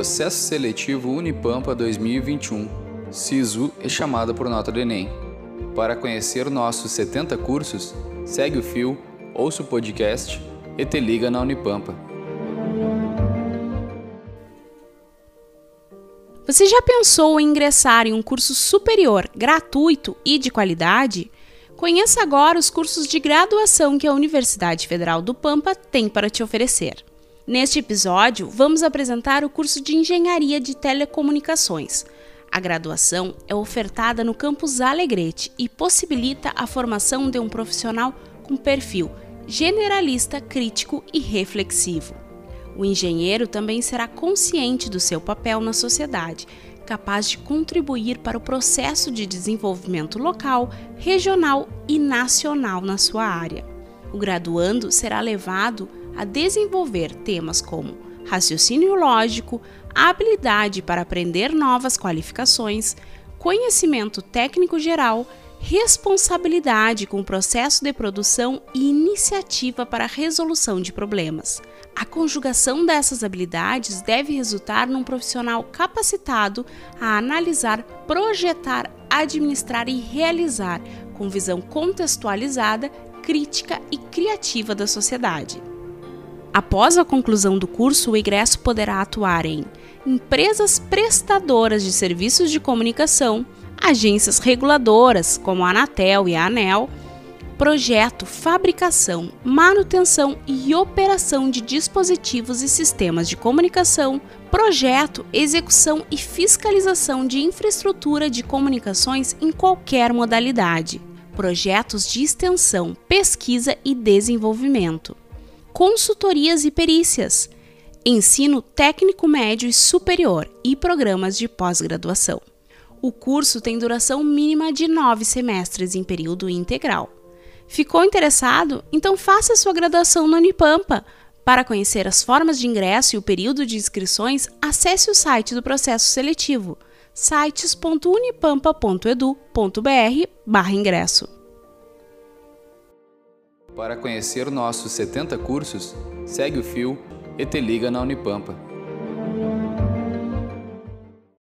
Processo Seletivo Unipampa 2021. SISU é chamada por nota do Enem. Para conhecer nossos 70 cursos, segue o fio, ouça o podcast e te liga na Unipampa. Você já pensou em ingressar em um curso superior, gratuito e de qualidade? Conheça agora os cursos de graduação que a Universidade Federal do Pampa tem para te oferecer. Neste episódio, vamos apresentar o curso de Engenharia de Telecomunicações. A graduação é ofertada no campus Alegrete e possibilita a formação de um profissional com perfil generalista, crítico e reflexivo. O engenheiro também será consciente do seu papel na sociedade, capaz de contribuir para o processo de desenvolvimento local, regional e nacional na sua área. O graduando será levado a desenvolver temas como raciocínio lógico, habilidade para aprender novas qualificações, conhecimento técnico geral, responsabilidade com o processo de produção e iniciativa para a resolução de problemas. A conjugação dessas habilidades deve resultar num profissional capacitado a analisar, projetar, administrar e realizar, com visão contextualizada, crítica e criativa da sociedade. Após a conclusão do curso, o egresso poderá atuar em empresas prestadoras de serviços de comunicação, agências reguladoras, como a Anatel e a ANEL, projeto, fabricação, manutenção e operação de dispositivos e sistemas de comunicação, projeto, execução e fiscalização de infraestrutura de comunicações em qualquer modalidade, projetos de extensão, pesquisa e desenvolvimento consultorias e perícias, ensino técnico médio e superior e programas de pós-graduação. O curso tem duração mínima de nove semestres em período integral. Ficou interessado? Então faça sua graduação no Unipampa. Para conhecer as formas de ingresso e o período de inscrições, acesse o site do processo seletivo sites.unipampa.edu.br/ingresso. Para conhecer nossos 70 cursos, segue o fio e te liga na Unipampa.